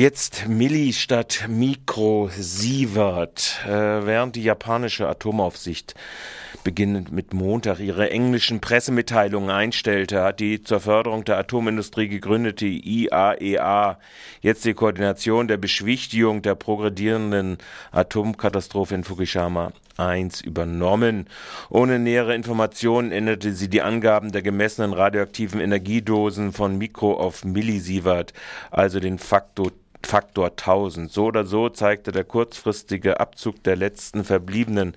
Jetzt Milli statt Mikrosievert. Äh, während die japanische Atomaufsicht beginnend mit Montag ihre englischen Pressemitteilungen einstellte, hat die zur Förderung der Atomindustrie gegründete IAEA e jetzt die Koordination der Beschwichtigung der progredierenden Atomkatastrophe in Fukushima 1 übernommen. Ohne nähere Informationen änderte sie die Angaben der gemessenen radioaktiven Energiedosen von Mikro auf Millisievert, also den Faktor Faktor 1000. So oder so zeigte der kurzfristige Abzug der letzten verbliebenen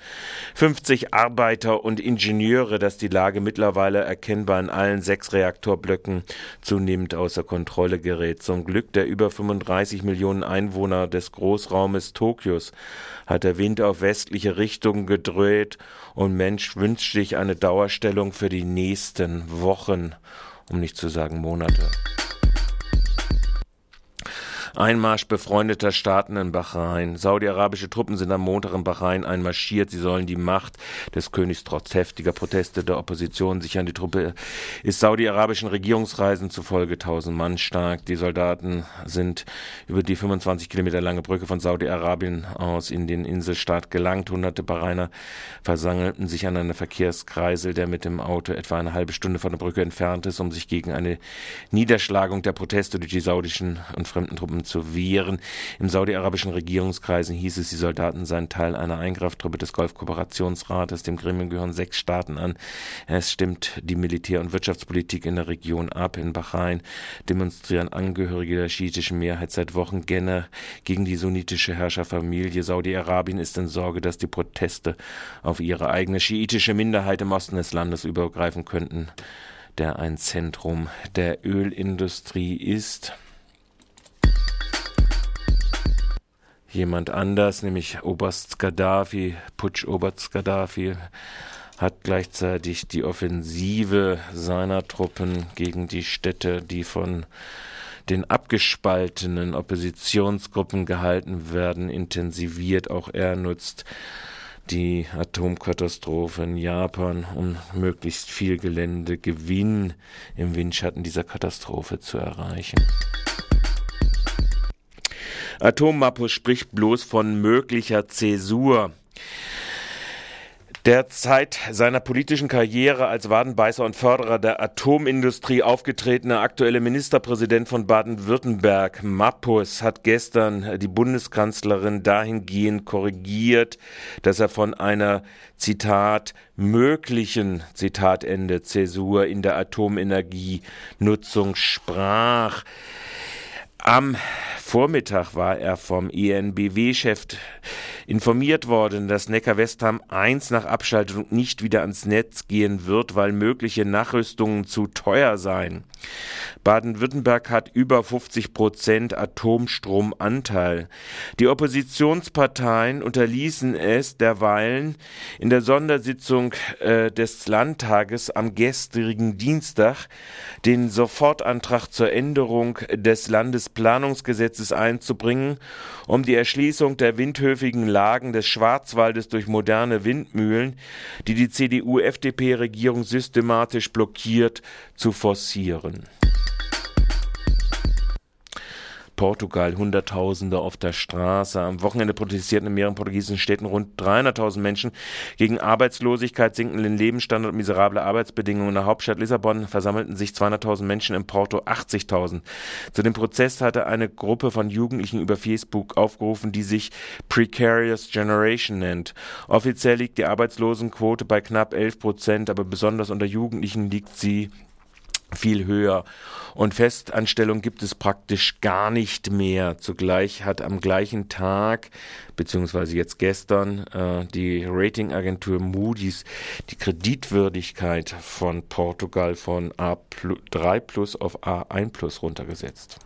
50 Arbeiter und Ingenieure, dass die Lage mittlerweile erkennbar in allen sechs Reaktorblöcken zunehmend außer Kontrolle gerät. Zum Glück der über 35 Millionen Einwohner des Großraumes Tokios hat der Wind auf westliche Richtung gedreht und Mensch wünscht sich eine Dauerstellung für die nächsten Wochen, um nicht zu sagen Monate. Einmarsch befreundeter Staaten in Bahrain. Saudi-arabische Truppen sind am Montag in Bahrain einmarschiert. Sie sollen die Macht des Königs trotz heftiger Proteste der Opposition sichern. Die Truppe ist saudi-arabischen Regierungsreisen zufolge tausend Mann stark. Die Soldaten sind über die 25 Kilometer lange Brücke von Saudi-Arabien aus in den Inselstaat gelangt. Hunderte Bahrainer versammelten sich an einer Verkehrskreisel, der mit dem Auto etwa eine halbe Stunde von der Brücke entfernt ist, um sich gegen eine Niederschlagung der Proteste durch die saudischen und fremden Truppen zu wehren. Im saudi-arabischen Regierungskreisen hieß es, die Soldaten seien Teil einer Eingreiftruppe des Golfkooperationsrates. Dem Gremium gehören sechs Staaten an. Es stimmt die Militär- und Wirtschaftspolitik in der Region ab. In Bahrain demonstrieren Angehörige der schiitischen Mehrheit seit Wochen gerne gegen die sunnitische Herrscherfamilie. Saudi-Arabien ist in Sorge, dass die Proteste auf ihre eigene schiitische Minderheit im Osten des Landes übergreifen könnten der ein Zentrum der Ölindustrie ist. Jemand anders, nämlich Oberst Gaddafi, Putsch-Oberst Gaddafi, hat gleichzeitig die Offensive seiner Truppen gegen die Städte, die von den abgespaltenen Oppositionsgruppen gehalten werden, intensiviert. Auch er nutzt die Atomkatastrophe in Japan, um möglichst viel Geländegewinn im Windschatten dieser Katastrophe zu erreichen. Atommappe spricht bloß von möglicher Zäsur. Der Zeit seiner politischen Karriere als Wadenbeißer und Förderer der Atomindustrie aufgetretene aktuelle Ministerpräsident von Baden-Württemberg, Mappus, hat gestern die Bundeskanzlerin dahingehend korrigiert, dass er von einer Zitat möglichen Zitatende Zäsur in der Atomenergienutzung sprach. Am Vormittag war er vom ENBW-Chef informiert worden, dass Neckar-Westham 1 nach Abschaltung nicht wieder ans Netz gehen wird, weil mögliche Nachrüstungen zu teuer seien. Baden-Württemberg hat über 50 Prozent Atomstromanteil. Die Oppositionsparteien unterließen es derweilen in der Sondersitzung äh, des Landtages am gestrigen Dienstag den Sofortantrag zur Änderung des Landesplanungsgesetzes einzubringen, um die Erschließung der windhöfigen Lagen des Schwarzwaldes durch moderne Windmühlen, die die CDU-FDP-Regierung systematisch blockiert, zu forcieren. Portugal Hunderttausende auf der Straße. Am Wochenende protestierten in mehreren portugiesischen Städten rund 300.000 Menschen gegen Arbeitslosigkeit, sinkenden Lebensstandard und miserable Arbeitsbedingungen. In der Hauptstadt Lissabon versammelten sich 200.000 Menschen, in Porto 80.000. Zu dem Protest hatte eine Gruppe von Jugendlichen über Facebook aufgerufen, die sich Precarious Generation nennt. Offiziell liegt die Arbeitslosenquote bei knapp 11 Prozent, aber besonders unter Jugendlichen liegt sie viel höher. Und Festanstellung gibt es praktisch gar nicht mehr. Zugleich hat am gleichen Tag, beziehungsweise jetzt gestern, äh, die Ratingagentur Moody's die Kreditwürdigkeit von Portugal von A3 plus auf A1 plus runtergesetzt.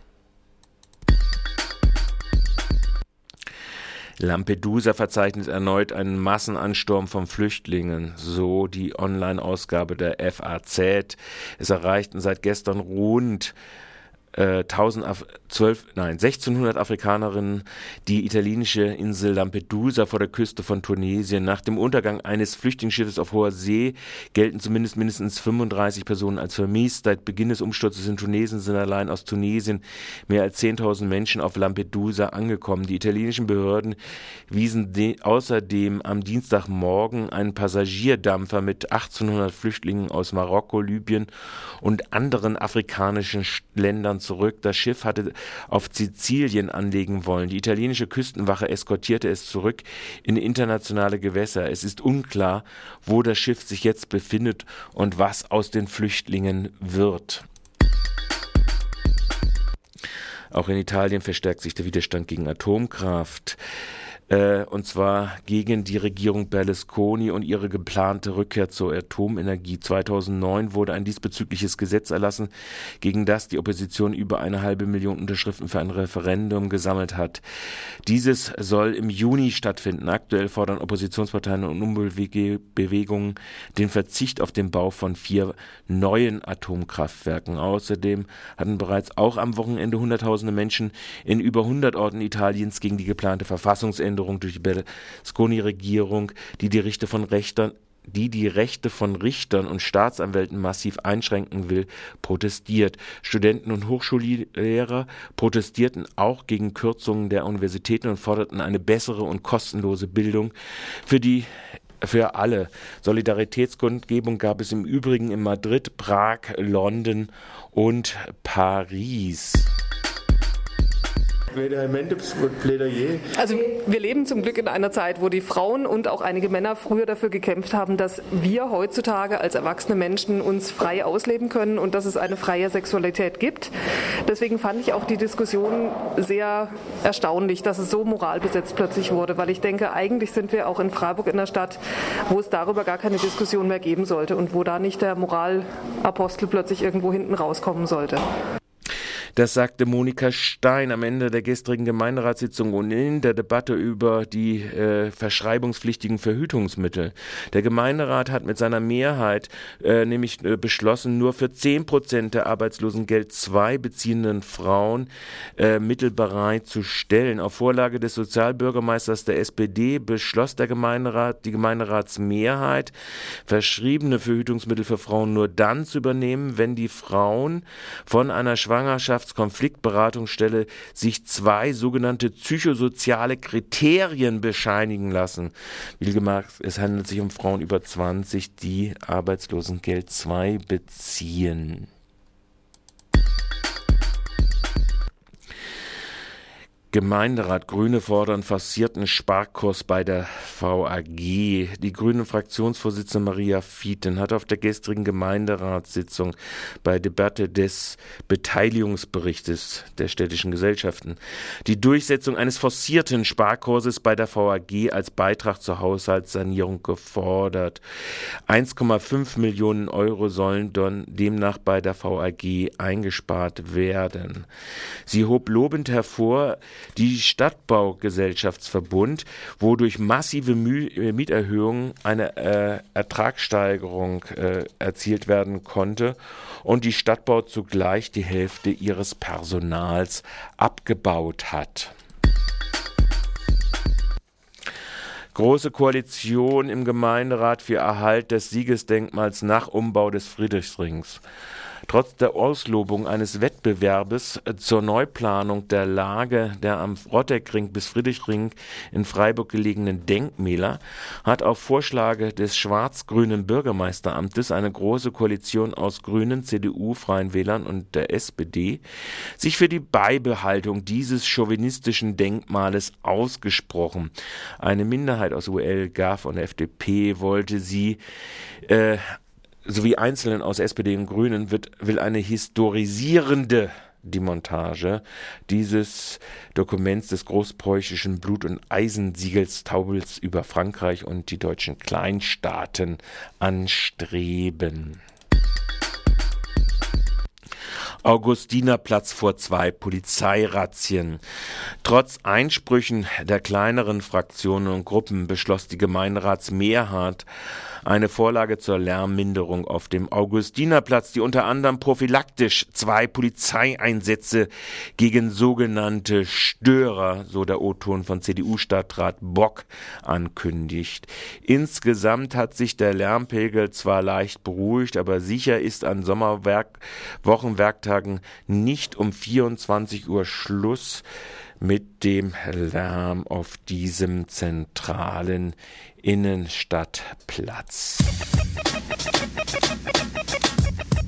Lampedusa verzeichnet erneut einen Massenansturm von Flüchtlingen, so die Online-Ausgabe der FAZ. Es erreichten seit gestern rund äh, 1000 Af 12, nein, 1600 Afrikanerinnen die italienische Insel Lampedusa vor der Küste von Tunesien. Nach dem Untergang eines Flüchtlingsschiffes auf hoher See gelten zumindest mindestens 35 Personen als vermisst. Seit Beginn des Umsturzes in Tunesien sind allein aus Tunesien mehr als 10.000 Menschen auf Lampedusa angekommen. Die italienischen Behörden wiesen außerdem am Dienstagmorgen einen Passagierdampfer mit 1800 Flüchtlingen aus Marokko, Libyen und anderen afrikanischen Ländern zurück. Das Schiff hatte auf Sizilien anlegen wollen. Die italienische Küstenwache eskortierte es zurück in internationale Gewässer. Es ist unklar, wo das Schiff sich jetzt befindet und was aus den Flüchtlingen wird. Auch in Italien verstärkt sich der Widerstand gegen Atomkraft äh, und zwar gegen die Regierung Berlusconi und ihre geplante Rückkehr zur Atomenergie. 2009 wurde ein diesbezügliches Gesetz erlassen, gegen das die Opposition über eine halbe Million Unterschriften für ein Referendum gesammelt hat. Dieses soll im Juni stattfinden. Aktuell fordern Oppositionsparteien und Umweltbewegungen den Verzicht auf den Bau von vier neuen Atomkraftwerken. Außerdem hatten bereits auch am Wochenende Hunderttausende Menschen in über 100 Orten Italiens gegen die geplante Verfassungsänderung Veränderung durch die Berlusconi-Regierung, die die Rechte von Rechtern die die Rechte von Richtern und Staatsanwälten massiv einschränken will, protestiert. Studenten und Hochschullehrer protestierten auch gegen Kürzungen der Universitäten und forderten eine bessere und kostenlose Bildung für die für alle. Solidaritätskundgebung gab es im Übrigen in Madrid, Prag, London und Paris. Also wir leben zum Glück in einer Zeit, wo die Frauen und auch einige Männer früher dafür gekämpft haben, dass wir heutzutage als erwachsene Menschen uns frei ausleben können und dass es eine freie Sexualität gibt. Deswegen fand ich auch die Diskussion sehr erstaunlich, dass es so moralbesetzt plötzlich wurde, weil ich denke, eigentlich sind wir auch in Freiburg in der Stadt, wo es darüber gar keine Diskussion mehr geben sollte und wo da nicht der Moralapostel plötzlich irgendwo hinten rauskommen sollte. Das sagte Monika Stein am Ende der gestrigen Gemeinderatssitzung und in der Debatte über die äh, verschreibungspflichtigen Verhütungsmittel. Der Gemeinderat hat mit seiner Mehrheit äh, nämlich äh, beschlossen, nur für zehn Prozent der Arbeitslosengeld II beziehenden Frauen äh, Mittel bereit zu stellen. Auf Vorlage des Sozialbürgermeisters der SPD beschloss der Gemeinderat, die Gemeinderatsmehrheit, verschriebene Verhütungsmittel für Frauen nur dann zu übernehmen, wenn die Frauen von einer Schwangerschaft Konfliktberatungsstelle sich zwei sogenannte psychosoziale Kriterien bescheinigen lassen. Wie gemacht, es handelt sich um Frauen über 20, die Arbeitslosengeld 2 beziehen. Gemeinderat Grüne fordern forcierten Sparkurs bei der VAG. Die grüne Fraktionsvorsitzende Maria Fieten hat auf der gestrigen Gemeinderatssitzung bei Debatte des Beteiligungsberichtes der städtischen Gesellschaften die Durchsetzung eines forcierten Sparkurses bei der VAG als Beitrag zur Haushaltssanierung gefordert. 1,5 Millionen Euro sollen demnach bei der VAG eingespart werden. Sie hob lobend hervor, die Stadtbaugesellschaftsverbund, wo durch massive äh, Mieterhöhungen eine äh, Ertragssteigerung äh, erzielt werden konnte und die Stadtbau zugleich die Hälfte ihres Personals abgebaut hat. Große Koalition im Gemeinderat für Erhalt des Siegesdenkmals nach Umbau des Friedrichsrings. Trotz der Auslobung eines Wettbewerbes zur Neuplanung der Lage der am Rotteckring bis Friedrichring in Freiburg gelegenen Denkmäler hat auf Vorschläge des schwarz-grünen Bürgermeisteramtes eine große Koalition aus Grünen, CDU, Freien Wählern und der SPD sich für die Beibehaltung dieses chauvinistischen Denkmales ausgesprochen. Eine Minderheit aus UL, GAF und FDP wollte sie äh, sowie Einzelnen aus SPD und Grünen wird, will eine historisierende Demontage dieses Dokuments des großpreußischen Blut- und Eisensiegels Taubels über Frankreich und die deutschen Kleinstaaten anstreben. Augustinerplatz vor zwei Polizeirazzien. Trotz Einsprüchen der kleineren Fraktionen und Gruppen beschloss die Gemeinderatsmehrheit eine Vorlage zur Lärmminderung auf dem Augustinerplatz, die unter anderem prophylaktisch zwei Polizeieinsätze gegen sogenannte Störer, so der O-Ton von CDU-Stadtrat Bock, ankündigt. Insgesamt hat sich der Lärmpegel zwar leicht beruhigt, aber sicher ist an Sommerwochenwerktagen nicht um 24 Uhr Schluss mit dem Lärm auf diesem zentralen Innenstadtplatz.